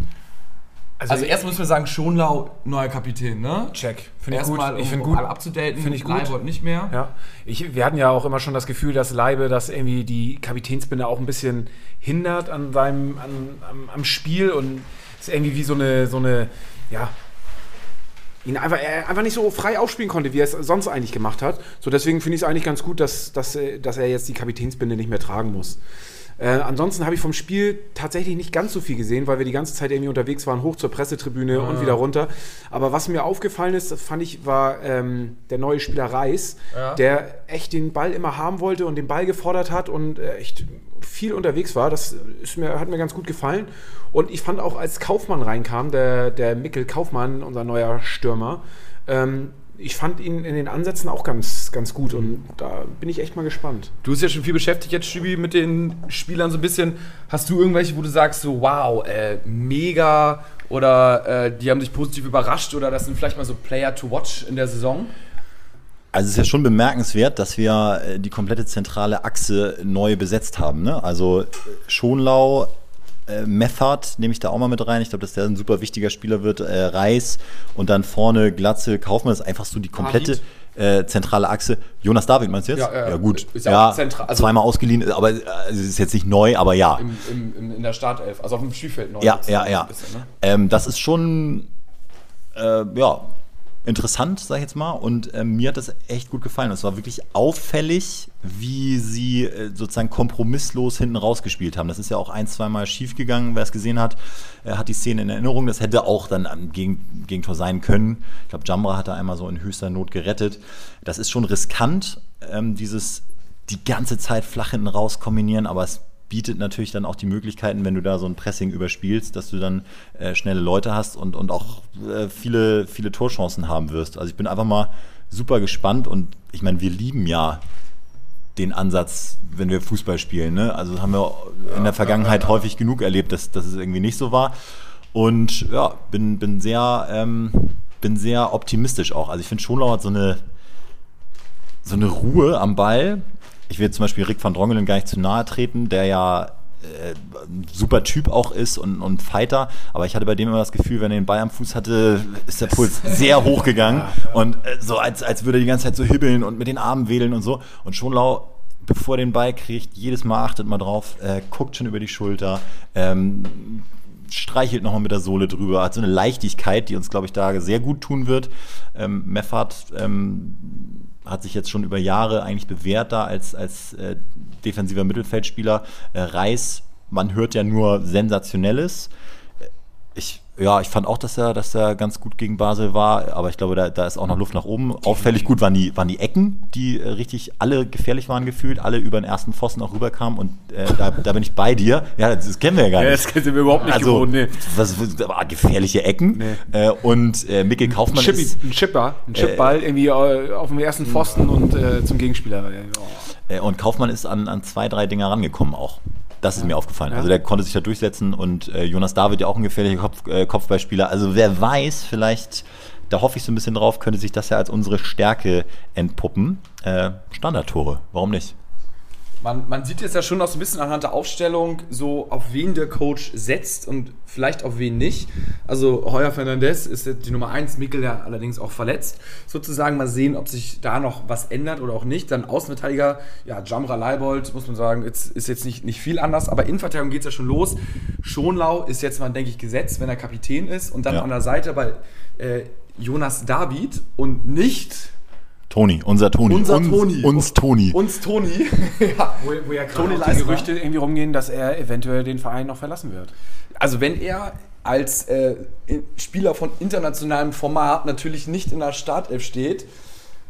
Also, erst müssen wir sagen, Schonlau, neuer Kapitän, ne? Check. Finde ich gut. Erstmal, Ich um, finde um gut. alle abzudaten. Finde ich gut. Leibold nicht mehr. Ja, ich, wir hatten ja auch immer schon das Gefühl, dass Leibe das irgendwie die Kapitänsbinde auch ein bisschen hindert an seinem, an, am, am Spiel und es ist irgendwie wie so eine, so eine, ja, ihn einfach, er einfach nicht so frei aufspielen konnte, wie er es sonst eigentlich gemacht hat. So deswegen finde ich es eigentlich ganz gut, dass, dass, äh, dass er jetzt die Kapitänsbinde nicht mehr tragen muss. Äh, ansonsten habe ich vom Spiel tatsächlich nicht ganz so viel gesehen, weil wir die ganze Zeit irgendwie unterwegs waren, hoch zur Pressetribüne und wieder runter. Aber was mir aufgefallen ist, fand ich, war ähm, der neue Spieler Reis, Ja. der echt den Ball immer haben wollte und den Ball gefordert hat und äh, echt viel unterwegs war. Das mir, hat mir ganz gut gefallen. Und ich fand auch, als Kaufmann reinkam, der, der Mikkel Kaufmann, unser neuer Stürmer, ähm, ich fand ihn in den Ansätzen auch ganz, ganz gut und da bin ich echt mal gespannt. Du bist ja schon viel beschäftigt jetzt, Stübi, mit den Spielern so ein bisschen. Hast du irgendwelche, wo du sagst, so wow, äh, mega oder äh, die haben dich positiv überrascht oder das sind vielleicht mal so Player to watch in der Saison? Also es ist ja schon bemerkenswert, dass wir äh, die komplette zentrale Achse neu besetzt haben. Ne? Also Schonlau, äh, Meffert nehme ich da auch mal mit rein. Ich glaube, dass der ein super wichtiger Spieler wird. Äh, Reis und dann vorne Glatze, Kaufmann. Das ist einfach so die komplette äh, zentrale Achse. Jonas David meinst du jetzt? Ja, ja, ja. gut. Ist ja zentral- also- zweimal ausgeliehen, aber es ist jetzt nicht neu, aber ja. Im, im, in der Startelf, also auf dem Spielfeld neu. Ja, ja, ja. bisschen, ne? Ähm, das ist schon äh, ja, interessant, sag ich jetzt mal. Und ähm, mir hat das echt gut gefallen. Es war wirklich auffällig, wie sie äh, sozusagen kompromisslos hinten rausgespielt haben. Das ist ja auch ein, zweimal schief gegangen. Wer es gesehen hat, äh, hat die Szene in Erinnerung. Das hätte auch dann am Gegen Gegentor sein können. Ich glaube, Jambra hat da einmal so in höchster Not gerettet. Das ist schon riskant, ähm, dieses die ganze Zeit flach hinten raus kombinieren, aber es bietet natürlich dann auch die Möglichkeiten, wenn du da so ein Pressing überspielst, dass du dann äh, schnelle Leute hast und, und auch äh, viele, viele Torchancen haben wirst. Also ich bin einfach mal super gespannt und ich meine, wir lieben ja den Ansatz, wenn wir Fußball spielen. Ne? Also haben wir in der Vergangenheit häufig genug erlebt, dass, dass es irgendwie nicht so war. Und ja, bin, bin, sehr, ähm, bin sehr optimistisch auch. Also ich finde, Schonlau hat so eine, so eine Ruhe am Ball. Ich will zum Beispiel Rick van Drongelen gar nicht zu nahe treten, der ja äh, ein super Typ auch ist und, und Fighter, aber ich hatte bei dem immer das Gefühl, wenn er den Ball am Fuß hatte, ist der Puls sehr hoch gegangen und äh, so als, als würde er die ganze Zeit so hibbeln und mit den Armen wedeln und so und Schonlau bevor er den Ball kriegt, jedes Mal achtet mal drauf, äh, guckt schon über die Schulter, ähm, streichelt nochmal mit der Sohle drüber, hat so eine Leichtigkeit, die uns, glaube ich, da sehr gut tun wird. Ähm, Meffert ähm, hat sich jetzt schon über Jahre eigentlich bewährt da als, als äh, defensiver Mittelfeldspieler. Äh, Reis, man hört ja nur Sensationelles. Ich, ja, ich fand auch, dass er, dass er ganz gut gegen Basel war, aber ich glaube, da, da ist auch noch Luft nach oben. Auffällig gut waren die, waren die Ecken, die äh, richtig alle gefährlich waren gefühlt, alle über den ersten Pfosten auch rüberkamen und äh, da, da bin ich bei dir. Ja, das, das kennen wir ja gar Ja, nicht. das sind wir überhaupt nicht also, gewohnt, nee. was, was, gefährliche Ecken. Nee. Äh, und äh, Mikkel Kaufmann Chippy, ist, ein Chipper, ein Chipball irgendwie äh, auf dem ersten Pfosten und äh, zum Gegenspieler. Oh. Äh, und Kaufmann ist an, an zwei, drei Dinger rangekommen auch. Das ist mir aufgefallen. Ja. Also der konnte sich da durchsetzen und äh, Jonas David ja auch ein gefährlicher Kopf, äh, Kopfballspieler. Also wer weiß, vielleicht, da hoffe ich so ein bisschen drauf, könnte sich das ja als unsere Stärke entpuppen. Äh, Standardtore, warum nicht? Man, man sieht jetzt ja schon noch so ein bisschen anhand der Aufstellung, so auf wen der Coach setzt und vielleicht auf wen nicht. Also Heuer Fernandez ist jetzt die Nummer 1, Mikkel ja allerdings auch verletzt. Sozusagen mal sehen, ob sich da noch was ändert oder auch nicht. Dann Außenverteidiger, ja, Jamra Leibold, muss man sagen, jetzt, ist jetzt nicht, nicht viel anders, aber Innenverteidigung geht es ja schon los. Schonlau ist jetzt mal, denke ich, gesetzt, wenn er Kapitän ist. Und dann Ja. an der Seite bei äh, Jonas David und nicht Toni, unser Toni. unser uns, Toni. Uns Toni. Uns Toni. ja. Wo, wo ja gerade die. Gerüchte irgendwie rumgehen, dass er eventuell den Verein noch verlassen wird. Also wenn er als äh, Spieler von internationalem Format natürlich nicht in der Startelf steht,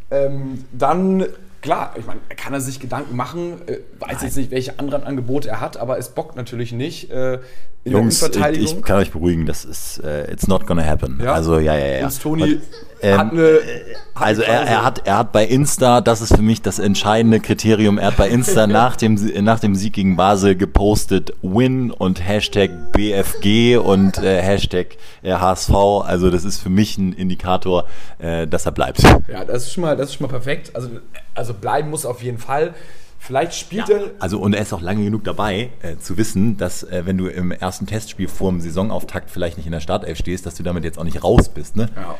ähm, dann klar, ich meine, kann er sich Gedanken machen, äh, weiß jetzt nicht, welche anderen Angebote er hat, aber es bockt natürlich nicht äh, Jungs, ich, ich kann euch beruhigen, das ist, äh, it's not gonna happen. Ja. Also, ja, ja, ja. Uns Toni Und, ähm, hat eine Also er, er, hat, er hat bei Insta, das ist für mich das entscheidende Kriterium, er hat bei Insta nach dem, nach dem Sieg gegen Basel gepostet Win und Hashtag BFG und äh, Hashtag äh, HSV. Also das ist für mich ein Indikator, äh, dass er bleibt. ja, das ist schon mal, das ist schon mal perfekt. Also, also bleiben muss auf jeden Fall. Vielleicht spielt er Also und er ist auch lange genug dabei, äh, zu wissen, dass äh, wenn du im ersten Testspiel vor dem Saisonauftakt vielleicht nicht in der Startelf stehst, dass du damit jetzt auch nicht raus bist. Ne? Ja.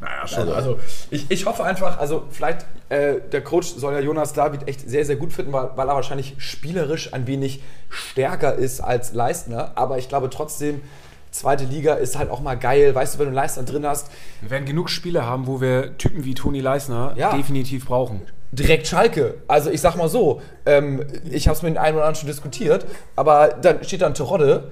Naja, schon. Also, ich, ich hoffe einfach, also vielleicht, äh, der Coach soll ja Jonas David echt sehr, sehr gut finden, weil, weil er wahrscheinlich spielerisch ein wenig stärker ist als Leistner. Aber ich glaube trotzdem, zweite Liga ist halt auch mal geil. Weißt du, wenn du einen Leistner drin hast, Wir werden genug Spiele haben, wo wir Typen wie Toni Leisner Ja. definitiv brauchen. Direkt Schalke. Also ich sag mal so, ähm, ich habe es mit den einen oder anderen schon diskutiert, aber dann steht dann Terodde.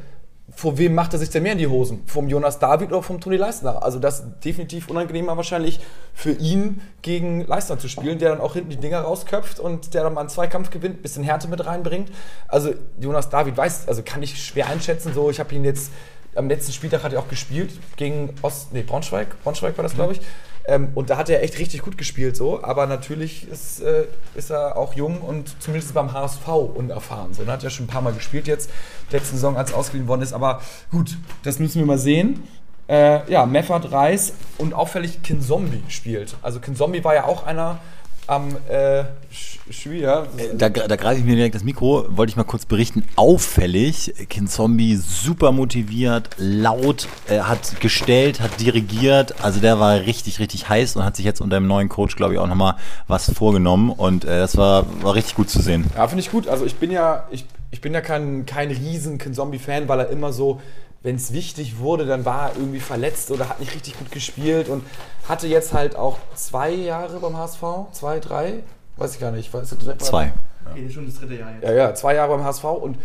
Vor wem macht er sich denn mehr in die Hosen? Vom Jonas David oder vom Toni Leistner? Also das ist definitiv unangenehmer wahrscheinlich für ihn gegen Leistner zu spielen, der dann auch hinten die Dinger rausköpft und der dann mal einen Zweikampf gewinnt, bisschen Härte mit reinbringt. Also Jonas David weiß, also kann ich schwer einschätzen. So, ich habe ihn jetzt am letzten Spieltag hat er auch gespielt gegen Ost, nee, Braunschweig, Braunschweig war das, glaube ich. Ähm, und da hat er echt richtig gut gespielt, so. Aber natürlich ist, äh, ist er auch jung und zumindest beim HSV unerfahren. So, er hat ja schon ein paar Mal gespielt jetzt, letzte Saison, als ausgeliehen worden ist. Aber gut, das müssen wir mal sehen. Äh, ja, Meffert Reis und auffällig Kinzombie spielt. Also Kinzombie war ja auch einer am äh, Sch- Schwier. Da, da greife ich mir direkt das Mikro, wollte ich mal kurz berichten. Auffällig, Kin Zombie super motiviert, laut, äh, hat gestellt, hat dirigiert. Also der war richtig, richtig heiß und hat sich jetzt unter dem neuen Coach, glaube ich, auch nochmal was vorgenommen. Und äh, das war, war richtig gut zu sehen. Ja, finde ich gut. Also ich bin ja, ich, ich bin ja kein, kein riesen Zombie-Fan, weil er immer so, wenn es wichtig wurde, dann war er irgendwie verletzt oder hat nicht richtig gut gespielt und hatte jetzt halt auch zwei Jahre beim HSV, zwei, drei, weiß ich gar nicht. Weiß, Zwei. Okay, schon das dritte Jahr jetzt. Ja, ja, zwei Jahre beim HSV und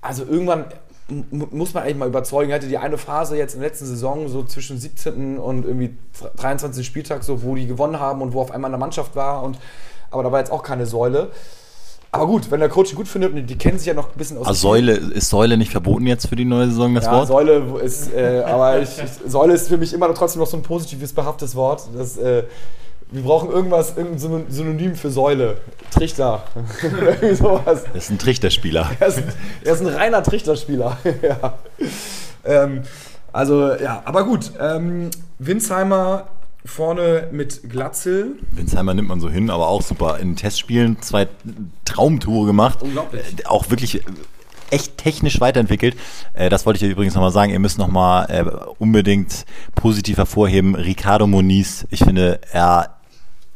also irgendwann muss man eigentlich mal überzeugen. Er hatte die eine Phase jetzt in der letzten Saison, so zwischen 17. und irgendwie 23. Spieltag, so, wo die gewonnen haben und wo auf einmal eine Mannschaft war. Und, aber da war jetzt auch keine Säule. Aber gut, wenn der Coach ihn gut findet die kennen sich ja noch ein bisschen aus. Also Säule, ist Säule nicht verboten jetzt für die neue Saison, das Ja, Wort? Säule ist, äh, aber ich, ich, Säule ist für mich immer noch trotzdem noch so ein positives, behaftetes Wort. Das, äh, wir brauchen irgendwas, irgendein Syno- Synonym für Säule. Trichter. Irgendwie sowas. Das ist ein Trichterspieler. Er ist, er ist ein reiner Trichterspieler. ja. ähm, also, ja, aber gut. Ähm, Winsheimer vorne mit Glatzel. Winsheimer nimmt man so hin, aber auch super. In Testspielen zwei Traumtore gemacht. Unglaublich. Äh, Auch wirklich äh, echt technisch weiterentwickelt. Äh, das wollte ich euch übrigens nochmal sagen. Ihr müsst nochmal äh, unbedingt positiv hervorheben. Ricardo Moniz, ich finde, er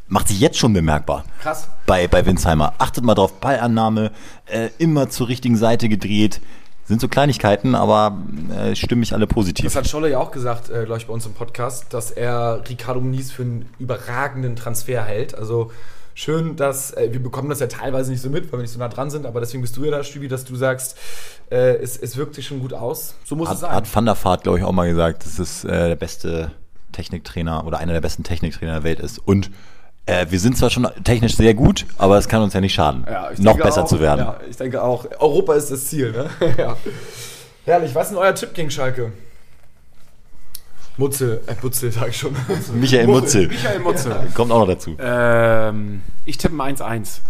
macht sich jetzt schon bemerkbar. Krass. Bei, bei Winsheimer. Achtet mal drauf, Ballannahme, äh, immer zur richtigen Seite gedreht. Sind so Kleinigkeiten, aber äh, stimmen mich alle positiv. Das hat Scholle ja auch gesagt, äh, glaube ich, bei uns im Podcast, dass er Ricardo Muniz für einen überragenden Transfer hält. Also schön, dass äh, wir bekommen das ja teilweise nicht so mit, weil wir nicht so nah dran sind, aber deswegen bist du ja da, Stübi, dass du sagst, äh, es, es wirkt sich schon gut aus. So muss es Hat, sein. hat Van der Vaart, glaube ich, auch mal gesagt, dass es äh, der beste Techniktrainer oder einer der besten Techniktrainer der Welt ist. Und äh, wir sind zwar schon technisch sehr gut, aber es kann uns ja nicht schaden, Ja, noch besser auch, zu werden. Ja, ich denke auch. Europa ist das Ziel, ne? ja. Herrlich, was ist denn euer Tipp gegen Schalke? Mutzel, äh, Mutzel, sag ich schon. Michael Mutzel Michael Mutze. kommt auch noch dazu. Ähm, ich tippe ein 1-1.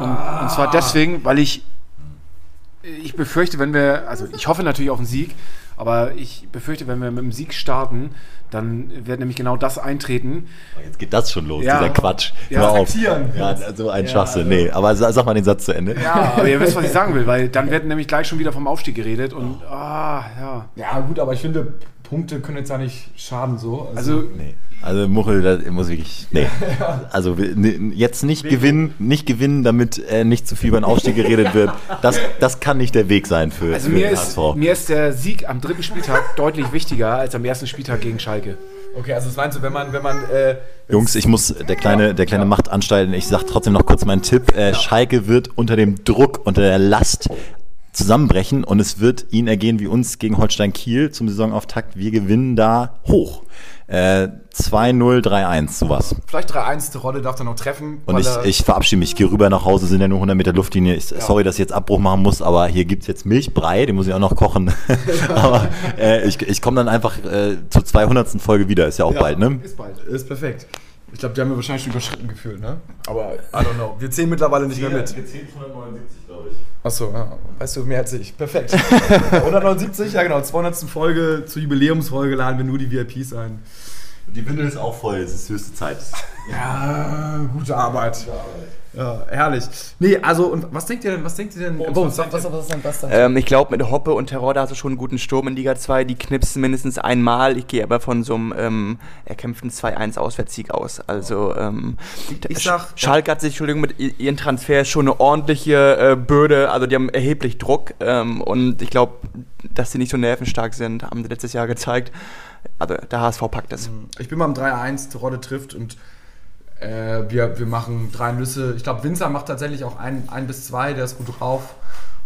Und, und zwar deswegen, weil ich, ich befürchte, wenn wir, also ich hoffe natürlich auf einen Sieg, aber ich befürchte, wenn wir mit dem Sieg starten, dann wird nämlich genau das eintreten. Jetzt geht das schon los, Ja. dieser Quatsch. Ja, Hör auf. Ja, so ein Schwachsinn. Nee, aber sa- sag mal den Satz zu Ende. Ja, aber ihr wisst, was ich sagen will, weil dann wird nämlich gleich schon wieder vom Aufstieg geredet und ah, ja. Ja, gut, aber ich finde, Punkte können jetzt ja nicht schaden so. Also Nee. Also Muchel, das muss wirklich. Nee. Also ne, jetzt nicht gewinnen, nicht gewinnen, damit äh, nicht zu viel über den Aufstieg geredet wird. Das, das kann nicht der Weg sein für, Also für mir ist, HSV. mir ist der Sieg am dritten Spieltag deutlich wichtiger als am ersten Spieltag gegen Schalke. Okay, also das meinst du, wenn man, wenn man, äh, Jungs, ich muss der kleine, der kleine Macht anstalten. Ich sag trotzdem noch kurz meinen Tipp. Äh, Schalke wird unter dem Druck, unter der Last zusammenbrechen und es wird ihnen ergehen wie uns gegen Holstein Kiel zum Saisonauftakt. Wir gewinnen da hoch. Äh, 2-0, 3-1, sowas. vielleicht 3-1, die Rolle darf dann noch treffen. Und ich, ich verabschiede mich, gehe rüber nach Hause, sind ja nur 100 Meter Luftlinie. Ich, Sorry, dass ich jetzt Abbruch machen muss, aber hier gibt's jetzt Milchbrei, den muss ich auch noch kochen. aber äh, ich, ich komme dann einfach äh, zur 200. Folge wieder, ist ja auch Ja. bald, ne? Ist bald. Ist perfekt. Ich glaube, die haben wir wahrscheinlich schon überschritten gefühlt, ne? Aber I don't know. Wir zählen mittlerweile nicht mehr mit. zählen 179, glaube ich. Achso, ja. weißt du, mehr als ich. Perfekt. 179, ja genau, 200. Folge, zur Jubiläumsfolge laden wir nur die VIPs ein. Die Windel ist auch voll, es ist höchste Zeit. Ja, gute Arbeit. Ja, herrlich. Nee, also, und was denkt ihr denn, was denkt ihr denn? Bones, was, was, was ist denn das dann? Ähm, ich glaube, mit Hoppe und Terror, da hast du schon einen guten Sturm in Liga 2. Die knipsen mindestens einmal. Ich gehe aber von so einem ähm, erkämpften 2-1 Auswärtssieg aus. Also, ähm, Ich sag- Schalke hat sich, Entschuldigung, mit i- ihren Transfers schon eine ordentliche äh, Bürde. Also, die haben erheblich Druck. Ähm, und ich glaube, dass sie nicht so nervenstark sind, haben sie letztes Jahr gezeigt. Also, der HSV packt es. Ich bin beim 3-1, Terodde trifft und äh, wir, wir machen drei Nüsse. Ich glaube, Winzer macht tatsächlich auch ein, ein bis zwei, der ist gut drauf.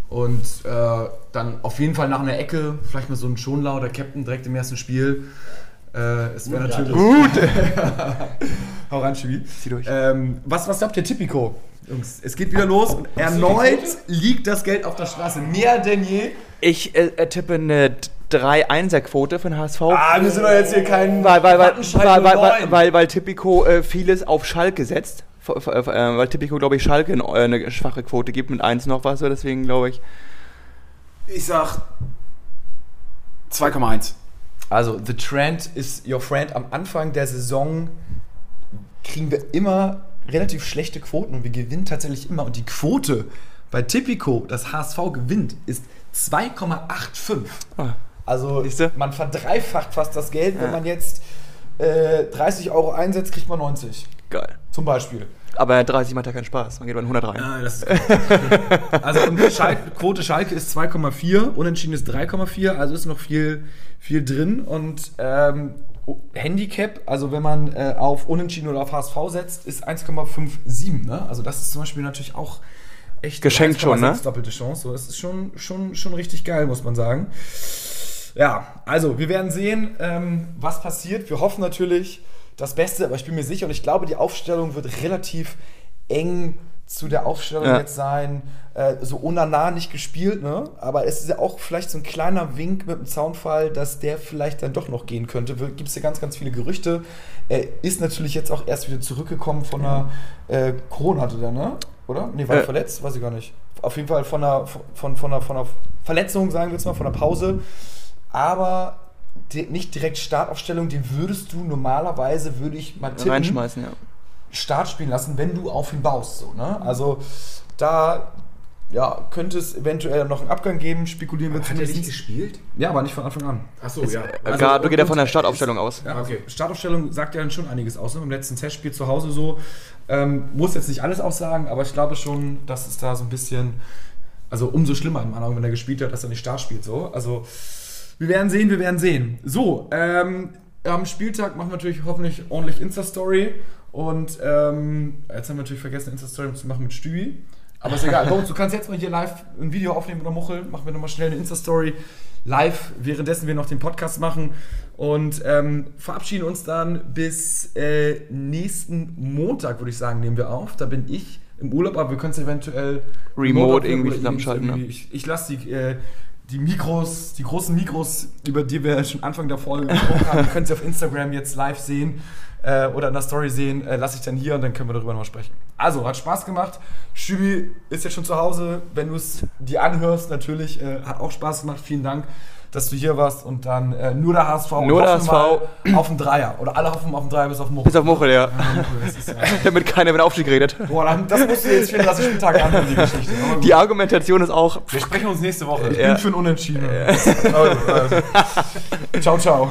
Und äh, dann auf jeden Fall nach einer Ecke, vielleicht mal so ein Schonlau, der Captain direkt im ersten Spiel. Äh, es wäre natürlich. Gut! Hau rein, Chibi. Zieh durch. Ähm, was, was glaubt ihr, Tipico? Jungs, es geht wieder los und erneut liegt das Geld auf der Straße. Mehr denn je. Ich äh, äh, tippe eine 3-1er-Quote für den HSV. Ah, wir sind doch jetzt hier kein. weil, weil, weil, weil, weil, weil, 09. weil, weil Tipico äh, vieles auf Schalke setzt. Äh, weil Tipico, glaube ich, Schalke eine, eine schwache Quote gibt mit 1 noch was. so Deswegen glaube ich. Ich sag 2,1. Also, The Trend is your friend. Am Anfang der Saison kriegen wir immer relativ schlechte Quoten und wir gewinnen tatsächlich immer. Und die Quote bei Tipico, das HSV gewinnt, ist 2,85. Ah. Also, Siehste? man verdreifacht fast das Geld. Wenn Ja. man jetzt äh, 30 Euro einsetzt, kriegt man 90. Geil. Zum Beispiel. Aber 30 macht ja keinen Spaß. Man geht bei 100 rein. Ja, das ist also Schalke, Quote Schalke ist 2,4, Unentschieden ist 3,4, also ist noch viel, viel drin. Und ähm, Handicap, also wenn man äh, auf Unentschieden oder auf HSV setzt, ist 1,57. Ne? Also das ist zum Beispiel natürlich auch echt Geschenkt schon, ne? 1,6 doppelte Chance. So, das ist schon, schon, schon richtig geil, muss man sagen. Ja, also wir werden sehen, ähm, was passiert. Wir hoffen natürlich das Beste, aber ich bin mir sicher und ich glaube, die Aufstellung wird relativ eng zu der Aufstellung Ja. jetzt sein. Äh, so Onana nicht gespielt, ne? Aber es ist ja auch vielleicht so ein kleiner Wink mit dem Zaunfall, dass der vielleicht dann doch noch gehen könnte. Gibt es ja ganz, ganz viele Gerüchte. Er ist natürlich jetzt auch erst wieder zurückgekommen von einer äh, Corona hatte der, ne? Oder? Nee, war er Äh. verletzt? Weiß ich gar nicht. Auf jeden Fall von einer, von, von, einer, von einer Verletzung, sagen wir jetzt mal, von einer Pause. Aber di- nicht direkt Startaufstellung, den würdest du normalerweise, würde ich mal tippen, Reinschmeißen, ja. Start spielen lassen, wenn du auf ihn baust. So, ne? Also da ja, könnte es eventuell noch einen Abgang geben, spekulieren wir Hat er nicht gespielt? Ja, aber nicht von Anfang an. Achso, ja. Also, Gar, du und- geht ja von der Startaufstellung aus. Ja, Okay. okay. Startaufstellung sagt ja dann schon einiges aus. Ne? Im letzten Testspiel zu Hause so. Ähm, muss jetzt nicht alles aussagen, aber ich glaube schon, dass es da so ein bisschen, also umso schlimmer in meiner Meinung, wenn er gespielt hat, dass er nicht Start spielt. So. Also wir werden sehen, wir werden sehen. So, ähm, am Spieltag machen wir natürlich hoffentlich ordentlich Insta-Story Und ähm, jetzt haben wir natürlich vergessen, Insta-Story zu machen mit Stübi. Aber ist egal. Bones, du kannst jetzt mal hier live ein Video aufnehmen oder Muchel. Machen wir nochmal schnell eine Insta-Story live, währenddessen wir noch den Podcast machen. Und ähm, verabschieden uns dann bis äh, nächsten Montag, würde ich sagen, nehmen wir auf. Da bin ich im Urlaub, aber wir können es eventuell Remote aufnehmen irgendwie zusammenschalten, irgendwie- Ich, ich lasse die, äh, die Mikros, die großen Mikros, über die wir schon Anfang der Folge gesprochen haben, könnt ihr auf Instagram jetzt live sehen äh, oder in der Story sehen, äh, lasse ich dann hier und dann können wir darüber nochmal sprechen. Also, hat Spaß gemacht. Stübi ist jetzt schon zu Hause. Wenn du es dir anhörst, natürlich, äh, hat auch Spaß gemacht. Vielen Dank, dass du hier warst und dann äh, nur der HSV. Nur der mal auf den Dreier. Oder alle hoffen auf den Dreier bis auf den Much. Bis auf Muchel, ja. Ja, ist ja- Damit keiner mit Aufstieg redet. Boah, dann, das musst du jetzt 34 Spieltage anhören, die Geschichte. Die Argumentation ist auch. Wir sprechen uns nächste Woche. Ich Ja. bin für ein Unentschieden. Also, also. Ciao, ciao.